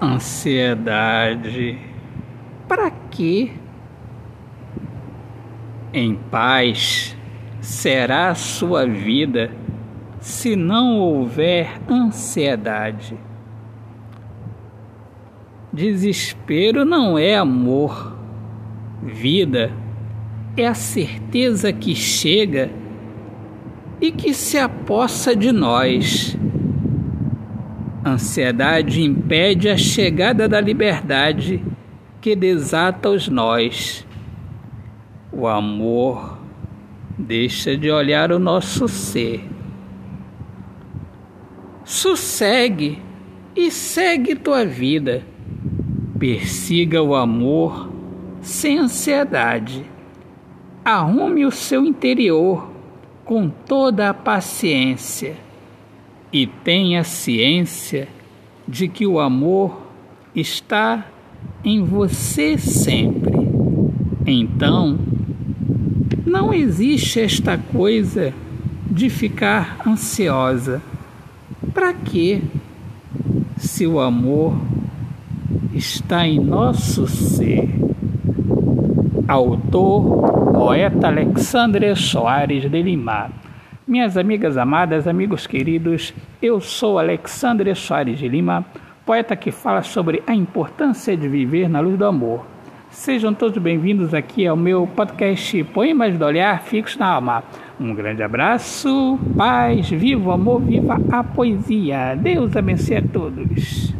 Ansiedade. Para quê? Em paz será a sua vida se não houver ansiedade. Desespero não é amor. Vida é a certeza que chega e que se apossa de nós. Ansiedade impede a chegada da liberdade que desata os nós. O amor deixa de olhar o nosso ser. Sossegue e segue tua vida. Persiga o amor sem ansiedade. Arrume o seu interior com toda a paciência e tenha ciência de que o amor está em você sempre. Então, não existe esta coisa de ficar ansiosa. Para quê? Se o amor está em nosso ser. Autor, poeta Alexandre Soares de Lima. Minhas amigas amadas, amigos queridos, eu sou Alexandre Soares de Lima, poeta que fala sobre a importância de viver na luz do amor. Sejam todos bem-vindos aqui ao meu podcast Poemas do Olhar Fixos na Alma. Um grande abraço, paz, viva o amor, viva a poesia. Deus abençoe a todos.